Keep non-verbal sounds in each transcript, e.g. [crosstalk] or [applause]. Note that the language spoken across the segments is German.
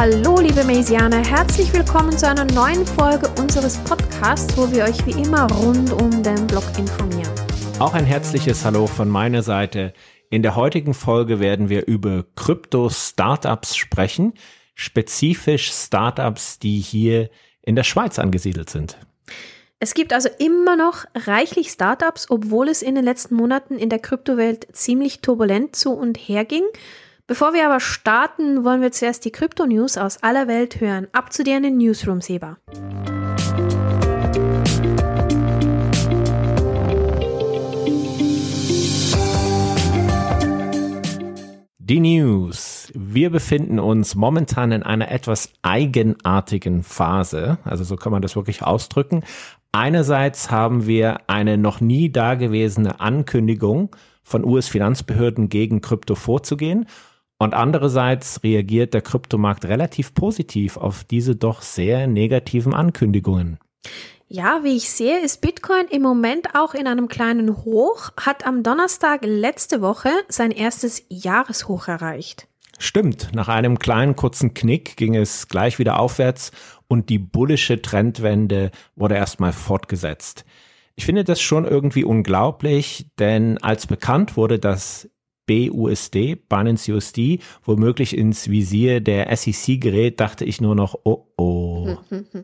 Hallo, liebe Maysianer, herzlich willkommen zu einer neuen Folge unseres Podcasts, wo wir euch wie immer rund um den Blog informieren. Auch ein herzliches Hallo von meiner Seite. In der heutigen Folge werden wir über Krypto-Startups sprechen, spezifisch Startups, die hier in der Schweiz angesiedelt sind. Es gibt also immer noch reichlich Startups, obwohl es in den letzten Monaten in der Kryptowelt ziemlich turbulent zu und her ging. Bevor wir aber starten, wollen wir zuerst die Krypto-News aus aller Welt hören. Ab zu dir in den Newsroom, Seba. Die News. Wir befinden uns momentan in einer etwas eigenartigen Phase. Also so kann man das wirklich ausdrücken. Einerseits haben wir eine noch nie dagewesene Ankündigung von US-Finanzbehörden gegen Krypto vorzugehen. Und andererseits reagiert der Kryptomarkt relativ positiv auf diese doch sehr negativen Ankündigungen. Ja, wie ich sehe, ist Bitcoin im Moment auch in einem kleinen Hoch, hat am Donnerstag letzte Woche sein erstes Jahreshoch erreicht. Stimmt, nach einem kleinen kurzen Knick ging es gleich wieder aufwärts und die bullische Trendwende wurde erstmal fortgesetzt. Ich finde das schon irgendwie unglaublich, denn als bekannt wurde, dass BUSD, Binance USD, womöglich ins Visier der SEC gerät, dachte ich nur noch, oh oh. [laughs]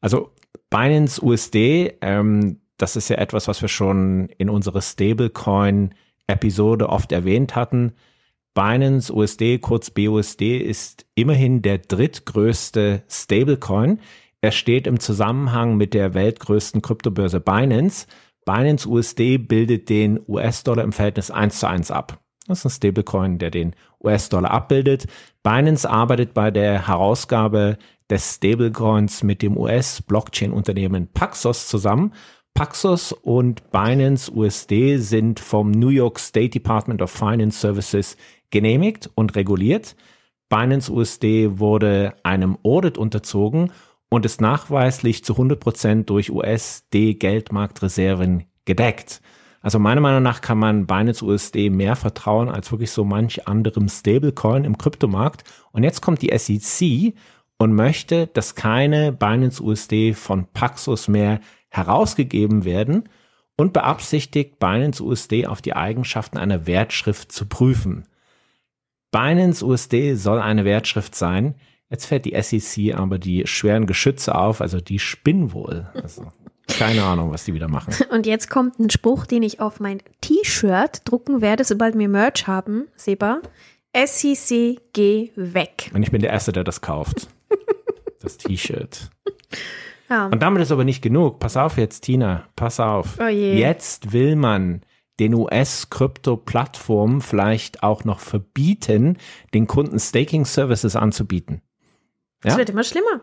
Also Binance USD, ähm, das ist ja etwas, was wir schon in unserer Stablecoin-Episode oft erwähnt hatten. Binance USD, kurz BUSD, ist immerhin der drittgrößte Stablecoin. Er steht im Zusammenhang mit der weltgrößten Kryptobörse Binance. Binance USD bildet den US-Dollar im Verhältnis 1 zu 1 ab. Das ist ein Stablecoin, der den US-Dollar abbildet. Binance arbeitet bei der Herausgabe des Stablecoins mit dem US-Blockchain-Unternehmen Paxos zusammen. Paxos und Binance USD sind vom New York State Department of Finance Services genehmigt und reguliert. Binance USD wurde einem Audit unterzogen und ist nachweislich zu 100 Prozent durch USD-Geldmarktreserven gedeckt. Also meiner Meinung nach kann man Binance USD mehr vertrauen als wirklich so manch anderem Stablecoin im Kryptomarkt. Und jetzt kommt die SEC und möchte, dass keine Binance USD von Paxos mehr herausgegeben werden und beabsichtigt, Binance USD auf die Eigenschaften einer Wertschrift zu prüfen. Binance USD soll eine Wertschrift sein. Jetzt fährt die SEC aber die schweren Geschütze auf, also die spinnen wohl. Also. Keine Ahnung, was die wieder machen. [laughs] Und jetzt kommt ein Spruch, den ich auf mein T-Shirt drucken werde, sobald wir Merch haben, Seba. SEC, geh weg. Und ich bin der Erste, der das kauft. [laughs] das T-Shirt. Ja. Und damit ist aber nicht genug. Pass auf jetzt, Tina, pass auf. Oh jetzt will man den US-Krypto-Plattformen vielleicht auch noch verbieten, den Kunden Staking-Services anzubieten. Ja? Das wird immer schlimmer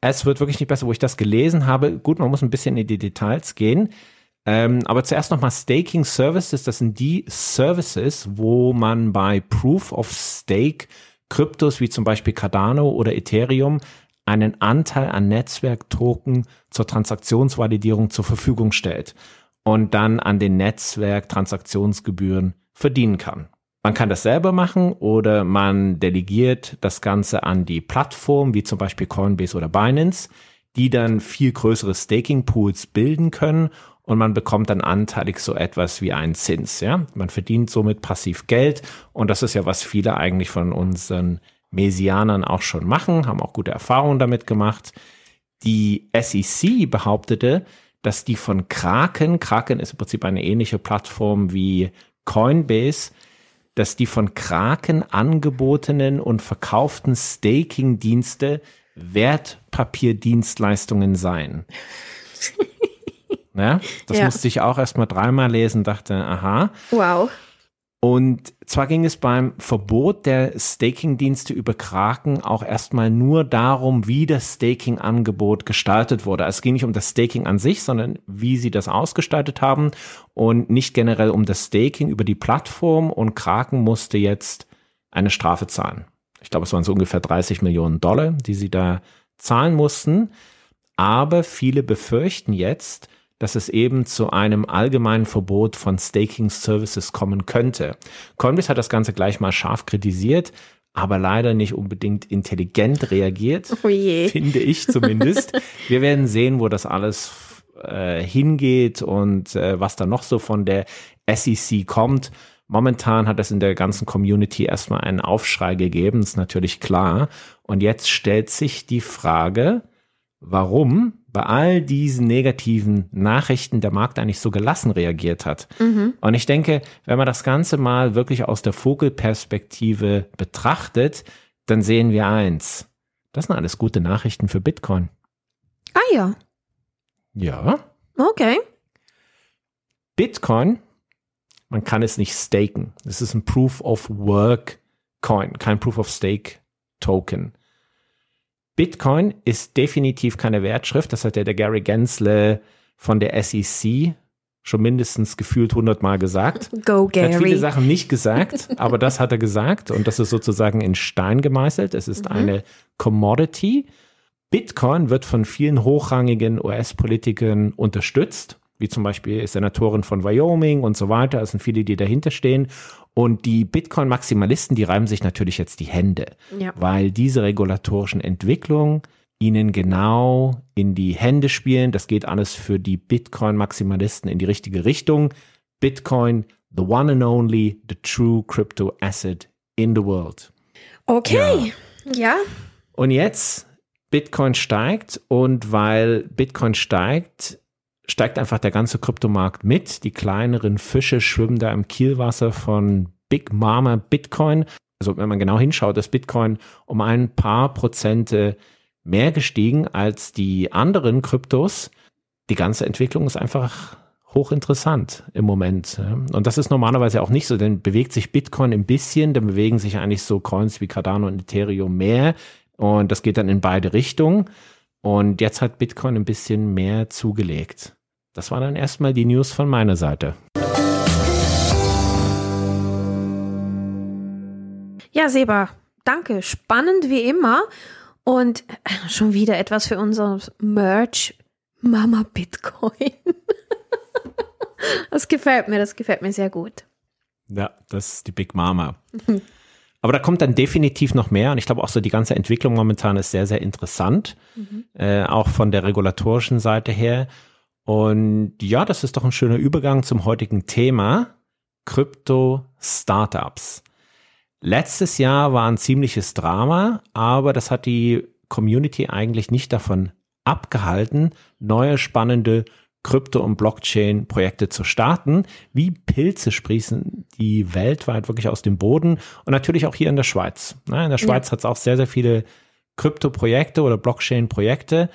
es wird wirklich nicht besser, wo ich das gelesen habe. Gut, man muss ein bisschen in die Details gehen. Ähm, aber zuerst nochmal Staking Services. Das sind die Services, wo man bei Proof of Stake Kryptos wie zum Beispiel Cardano oder Ethereum einen Anteil an Netzwerktoken zur Transaktionsvalidierung zur Verfügung stellt und dann an den Netzwerktransaktionsgebühren verdienen kann. Man kann das selber machen oder man delegiert das Ganze an die Plattform, wie zum Beispiel Coinbase oder Binance, die dann viel größere Staking-Pools bilden können und man bekommt dann anteilig so etwas wie einen Zins. Ja? Man verdient somit passiv Geld und das ist ja, was viele eigentlich von unseren Mesianern auch schon machen, haben auch gute Erfahrungen damit gemacht. Die SEC behauptete, dass die von Kraken, Kraken ist im Prinzip eine ähnliche Plattform wie Coinbase, dass die von Kraken angebotenen und verkauften Staking-Dienste Wertpapierdienstleistungen seien. ja, [laughs] das ja. musste ich auch erst mal dreimal lesen, dachte, aha. Wow. Und zwar ging es beim Verbot der Staking-Dienste über Kraken auch erstmal nur darum, wie das Staking-Angebot gestaltet wurde. Es ging nicht um das Staking an sich, sondern wie sie das ausgestaltet haben und nicht generell um das Staking über die Plattform. Und Kraken musste jetzt eine Strafe zahlen. Ich glaube, es waren so ungefähr 30 Millionen Dollar, die sie da zahlen mussten. Aber viele befürchten jetzt, dass es eben zu einem allgemeinen Verbot von Staking Services kommen könnte. Coinbase hat das Ganze gleich mal scharf kritisiert, aber leider nicht unbedingt intelligent reagiert, Oh je. [laughs] finde ich zumindest. Wir werden sehen, wo das alles äh, hingeht und äh, was da noch so von der SEC kommt. Momentan hat es in der ganzen Community erstmal einen Aufschrei gegeben, ist natürlich klar. Und jetzt stellt sich die Frage, warum bei all diesen negativen Nachrichten der Markt eigentlich so gelassen reagiert hat. Und ich denke, wenn man das Ganze mal wirklich aus der Vogelperspektive betrachtet, dann sehen wir eins. Das sind alles gute Nachrichten für Bitcoin. Ah ja, Ja. okay. Bitcoin, man kann es nicht staken. Es ist ein Proof of Work Coin, kein Proof of Stake Token. Bitcoin ist definitiv keine Wertschrift. Das hat ja der Gary Gensler von der SEC schon mindestens gefühlt hundertmal gesagt. [laughs] Go Er hat viele Gary. Sachen nicht gesagt, [laughs] aber das hat er gesagt und das ist sozusagen in Stein gemeißelt. Es ist eine Commodity. Bitcoin wird von vielen hochrangigen US-Politikern unterstützt, wie zum Beispiel Senatoren von Wyoming und so weiter. Es sind viele, die dahinter stehen. Und die Bitcoin-Maximalisten, die reiben sich natürlich jetzt die Hände, Ja. weil diese regulatorischen Entwicklungen ihnen genau in die Hände spielen. Das geht alles für die Bitcoin-Maximalisten in die richtige Richtung. Bitcoin, the one and only, the true crypto asset in the world. Okay. Ja. Und jetzt, Bitcoin steigt und weil Bitcoin steigt, steigt einfach der ganze Kryptomarkt mit. Die kleineren Fische schwimmen da im Kielwasser von Big Mama Bitcoin. Also wenn man genau hinschaut, ist Bitcoin um ein paar Prozente mehr gestiegen als die anderen Kryptos. Die ganze Entwicklung ist einfach hochinteressant im Moment. Und das ist normalerweise auch nicht so, denn bewegt sich Bitcoin ein bisschen, dann bewegen sich eigentlich so Coins wie Cardano und Ethereum mehr. Und das geht dann in beide Richtungen. Und jetzt hat Bitcoin ein bisschen mehr zugelegt. Das war dann erstmal die News von meiner Seite. Ja, Seba, danke. Spannend wie immer. Und äh, schon wieder etwas für unser Merch Mama Bitcoin. [laughs] Das gefällt mir, das gefällt mir sehr gut. Ja, das ist die Big Mama. Aber da kommt dann definitiv noch mehr und ich glaube auch so die ganze Entwicklung momentan ist sehr, sehr interessant, äh, auch von der regulatorischen Seite her. Und ja, das ist doch ein schöner Übergang zum heutigen Thema, Krypto-Startups. Letztes Jahr war ein ziemliches Drama, aber das hat die Community eigentlich nicht davon abgehalten, neue spannende Krypto- und Blockchain-Projekte zu starten. Wie Pilze sprießen die weltweit wirklich aus dem Boden und natürlich auch hier in der Schweiz. In der Schweiz hat es auch sehr, sehr viele Krypto-Projekte oder Blockchain-Projekte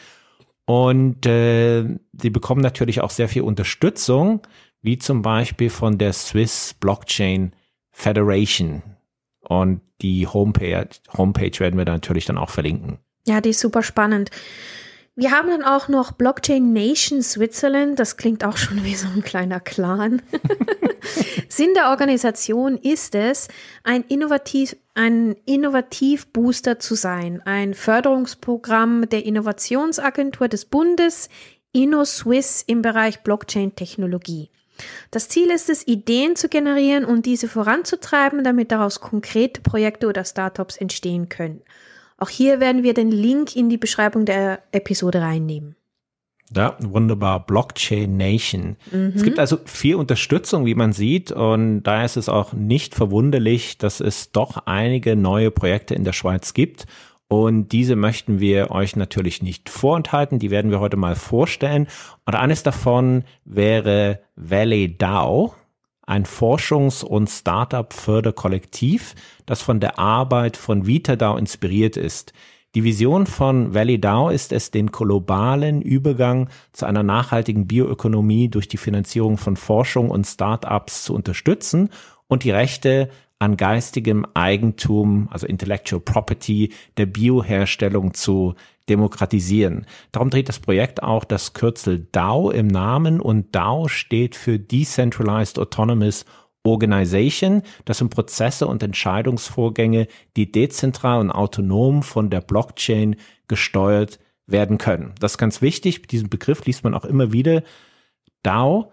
und äh, die bekommen natürlich auch sehr viel Unterstützung, wie zum Beispiel von der Swiss Blockchain Federation. Und die Homepage, Homepage werden wir da natürlich dann auch verlinken. Ja, die ist super spannend. Wir haben dann auch noch Blockchain Nation Switzerland. Das klingt auch schon wie so ein kleiner Clan. [laughs] Sinn der Organisation ist es, ein Innovativ, ein Innovativbooster zu sein. Ein Förderungsprogramm der Innovationsagentur des Bundes InnoSwiss im Bereich Blockchain-Technologie. Das Ziel ist es, Ideen zu generieren und diese voranzutreiben, damit daraus konkrete Projekte oder Startups entstehen können. Auch hier werden wir den Link in die Beschreibung der Episode reinnehmen. Ja, wunderbar. Blockchain Nation. Es gibt also viel Unterstützung, wie man sieht. Und da ist es auch nicht verwunderlich, dass es doch einige neue Projekte in der Schweiz gibt. Und diese möchten wir euch natürlich nicht vorenthalten. Die werden wir heute mal vorstellen. Und eines davon wäre Valley DAO, ein Forschungs- und Startup-Förderkollektiv, das von der Arbeit von VitaDAO inspiriert ist. Die Vision von Valley DAO ist es, den globalen Übergang zu einer nachhaltigen Bioökonomie durch die Finanzierung von Forschung und Startups zu unterstützen und die Rechte an geistigem Eigentum, also Intellectual Property der Bioherstellung zu demokratisieren. Darum dreht das Projekt auch das Kürzel DAO im Namen und DAO steht für Decentralized Autonomous Organization. Das sind Prozesse und Entscheidungsvorgänge, die dezentral und autonom von der Blockchain gesteuert werden können. Das ist ganz wichtig. Diesen Begriff liest man auch immer wieder. DAO.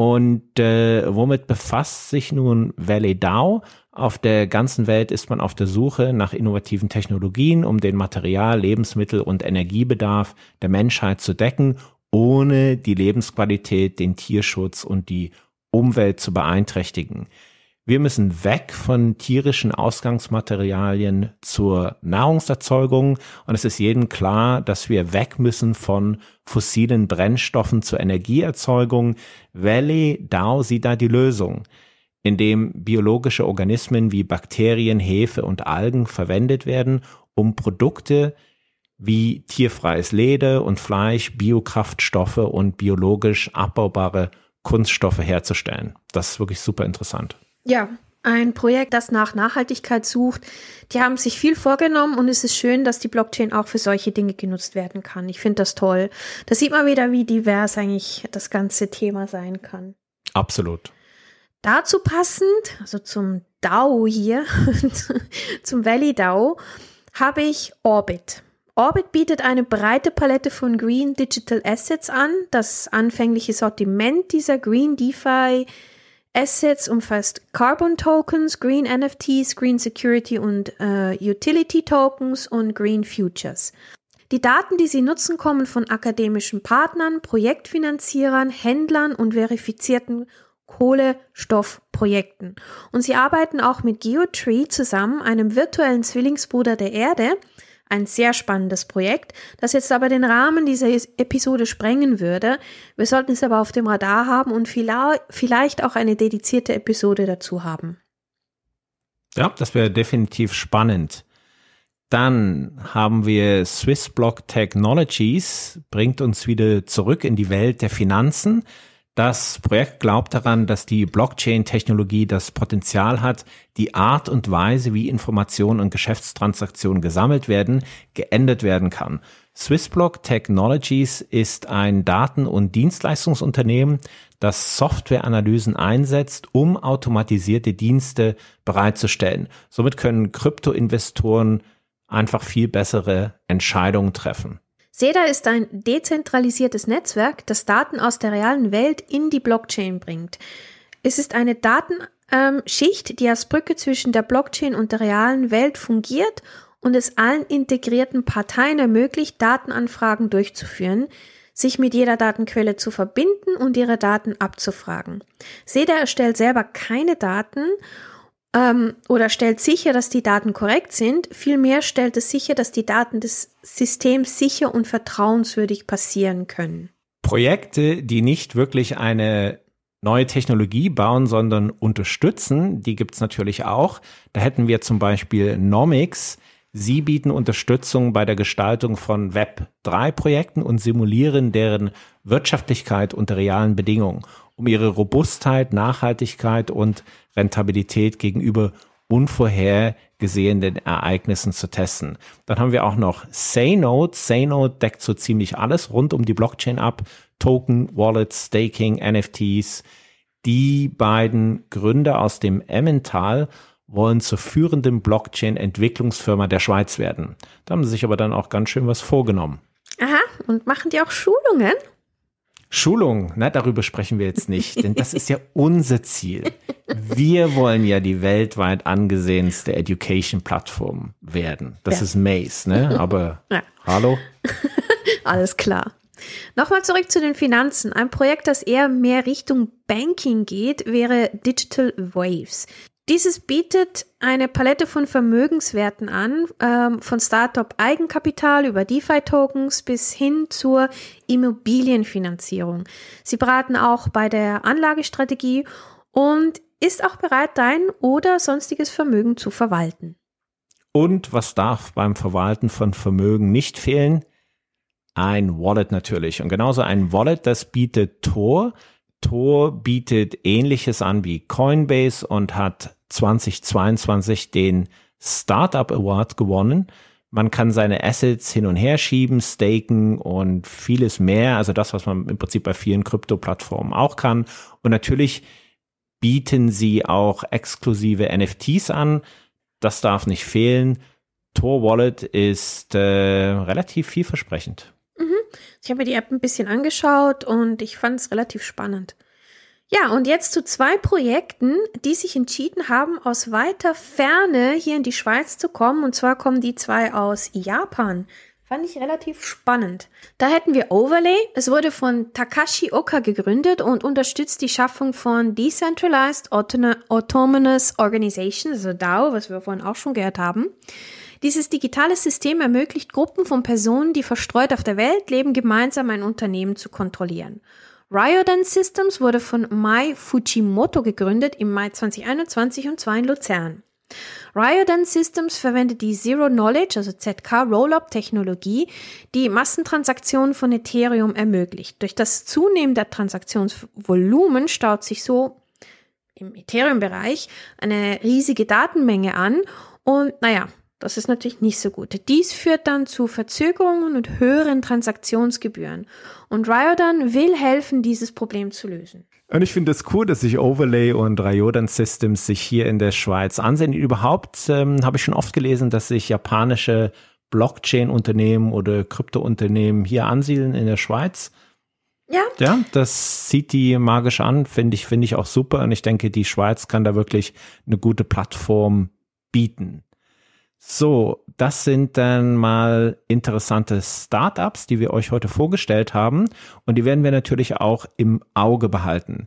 Und äh, womit befasst sich nun Valley DAO? Auf der ganzen Welt ist man auf der Suche nach innovativen Technologien, um den Material-, Lebensmittel- und Energiebedarf der Menschheit zu decken, ohne die Lebensqualität, den Tierschutz und die Umwelt zu beeinträchtigen. Wir müssen weg von tierischen Ausgangsmaterialien zur Nahrungserzeugung und es ist jedem klar, dass wir weg müssen von fossilen Brennstoffen zur Energieerzeugung. Valley DAO sieht da die Lösung in dem biologische Organismen wie Bakterien, Hefe und Algen verwendet werden, um Produkte wie tierfreies Leder und Fleisch, Biokraftstoffe und biologisch abbaubare Kunststoffe herzustellen. Das ist wirklich super interessant. Ja, ein Projekt, das nach Nachhaltigkeit sucht. Die haben sich viel vorgenommen und es ist schön, dass die Blockchain auch für solche Dinge genutzt werden kann. Ich finde das toll. Da sieht man wieder, wie divers eigentlich das ganze Thema sein kann. Absolut. Dazu passend, also zum DAO hier, [laughs] zum Valley DAO, habe ich Orbit. Orbit bietet eine breite Palette von Green Digital Assets an. Das anfängliche Sortiment dieser Green DeFi Assets umfasst Carbon Tokens, Green NFTs, Green Security und äh, Utility Tokens und Green Futures. Die Daten, die sie nutzen, kommen von akademischen Partnern, Projektfinanzierern, Händlern und verifizierten Kohlestoffprojekten. Und sie arbeiten auch mit Geotree zusammen, einem virtuellen Zwillingsbruder der Erde. Ein sehr spannendes Projekt, das jetzt aber den Rahmen dieser Episode sprengen würde. Wir sollten es aber auf dem Radar haben und vielleicht auch eine dedizierte Episode dazu haben. Ja, das wäre definitiv spannend. Dann haben wir Swissblock Technologies, bringt uns wieder zurück in die Welt der Finanzen. Das Projekt glaubt daran, dass die Blockchain-Technologie das Potenzial hat, die Art und Weise, wie Informationen und Geschäftstransaktionen gesammelt werden, geändert werden kann. Swissblock Technologies ist ein Daten- und Dienstleistungsunternehmen, das Softwareanalysen einsetzt, um automatisierte Dienste bereitzustellen. Somit können Kryptoinvestoren einfach viel bessere Entscheidungen treffen. SEDA ist ein dezentralisiertes Netzwerk, das Daten aus der realen Welt in die Blockchain bringt. Es ist eine Datenschicht, die als Brücke zwischen der Blockchain und der realen Welt fungiert und es allen integrierten Parteien ermöglicht, Datenanfragen durchzuführen, sich mit jeder Datenquelle zu verbinden und ihre Daten abzufragen. SEDA erstellt selber keine Daten ähm, oder stellt sicher, dass die Daten korrekt sind. Vielmehr stellt es sicher, dass die Daten des Systems sicher und vertrauenswürdig passieren können. Projekte, die nicht wirklich eine neue Technologie bauen, sondern unterstützen, die gibt's natürlich auch. Da hätten wir zum Beispiel Nomics. Sie bieten Unterstützung bei der Gestaltung von Web3-Projekten und simulieren deren Wirtschaftlichkeit unter realen Bedingungen um ihre Robustheit, Nachhaltigkeit und Rentabilität gegenüber unvorhergesehenen Ereignissen zu testen. Dann haben wir auch noch Saynode. Saynode deckt so ziemlich alles rund um die Blockchain ab. Token, Wallets, Staking, NFTs. Die beiden Gründer aus dem Emmental wollen zur führenden Blockchain-Entwicklungsfirma der Schweiz werden. Da haben sie sich aber dann auch ganz schön was vorgenommen. Aha, und machen die auch Schulungen? Schulung, na, darüber sprechen wir jetzt nicht, denn das ist ja unser Ziel. Wir wollen ja die weltweit angesehenste Education-Plattform werden. Das ja. ist Maze, ne? Aber ja. hallo? [laughs] Alles klar. Nochmal zurück zu den Finanzen. Ein Projekt, das eher mehr Richtung Banking geht, wäre Digital Waves. Dieses bietet eine Palette von Vermögenswerten an, ähm, von Startup-Eigenkapital über DeFi-Tokens bis hin zur Immobilienfinanzierung. Sie beraten auch bei der Anlagestrategie und ist auch bereit, dein oder sonstiges Vermögen zu verwalten. Und was darf beim Verwalten von Vermögen nicht fehlen? Ein Wallet natürlich. Und genauso ein Wallet, das bietet Tor. Tor bietet ähnliches an wie Coinbase und hat 2022 den Startup Award gewonnen. Man kann seine Assets hin und her schieben, staken und vieles mehr. Also das, was man im Prinzip bei vielen Krypto-Plattformen auch kann. Und natürlich bieten sie auch exklusive NFTs an. Das darf nicht fehlen. Tor Wallet ist äh, relativ vielversprechend. Ich habe mir die App ein bisschen angeschaut und ich fand es relativ spannend. Ja, und jetzt zu zwei Projekten, die sich entschieden haben, aus weiter Ferne hier in die Schweiz zu kommen. Und zwar kommen die zwei aus Japan. Fand ich relativ spannend. Da hätten wir Overlay. Es wurde von Takashi Oka gegründet und unterstützt die Schaffung von Decentralized Autonomous Organizations, also DAO, was wir vorhin auch schon gehört haben. Dieses digitale System ermöglicht Gruppen von Personen, die verstreut auf der Welt leben, gemeinsam ein Unternehmen zu kontrollieren. Ryodan Systems wurde von Mai Fujimoto gegründet im Mai 2021 und zwar in Luzern. Ryodan Systems verwendet die Zero Knowledge, also ZK Rollup Technologie, die Massentransaktionen von Ethereum ermöglicht. Durch das Zunehmen der Transaktionsvolumen staut sich so im Ethereum-Bereich eine riesige Datenmenge an und naja, das ist natürlich nicht so gut. Dies führt dann zu Verzögerungen und höheren Transaktionsgebühren. Und Ryodan will helfen, dieses Problem zu lösen. Und ich finde es cool, dass sich Overlay und Ryodan Systems sich hier in der Schweiz ansehen. Überhaupt ähm, habe ich schon oft gelesen, dass sich japanische Blockchain-Unternehmen oder Krypto-Unternehmen hier ansiedeln in der Schweiz. Ja. Ja, das sieht die magisch an, finde ich, finde ich auch super. Und ich denke, die Schweiz kann da wirklich eine gute Plattform bieten. So, das sind dann mal interessante Startups, die wir euch heute vorgestellt haben. Und die werden wir natürlich auch im Auge behalten.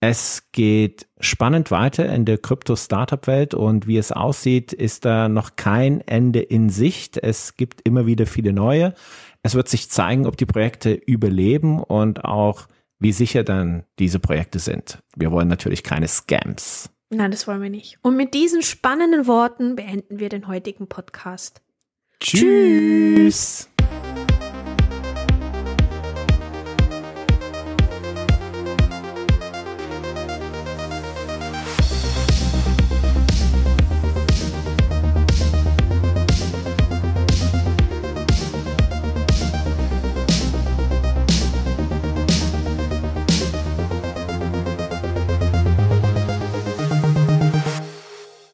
Es geht spannend weiter in der Krypto-Startup-Welt und wie es aussieht, ist da noch kein Ende in Sicht. Es gibt immer wieder viele neue. Es wird sich zeigen, ob die Projekte überleben und auch wie sicher dann diese Projekte sind. Wir wollen natürlich keine Scams. Nein, das wollen wir nicht. Und mit diesen spannenden Worten beenden wir den heutigen Podcast. Tschüss. Tschüss.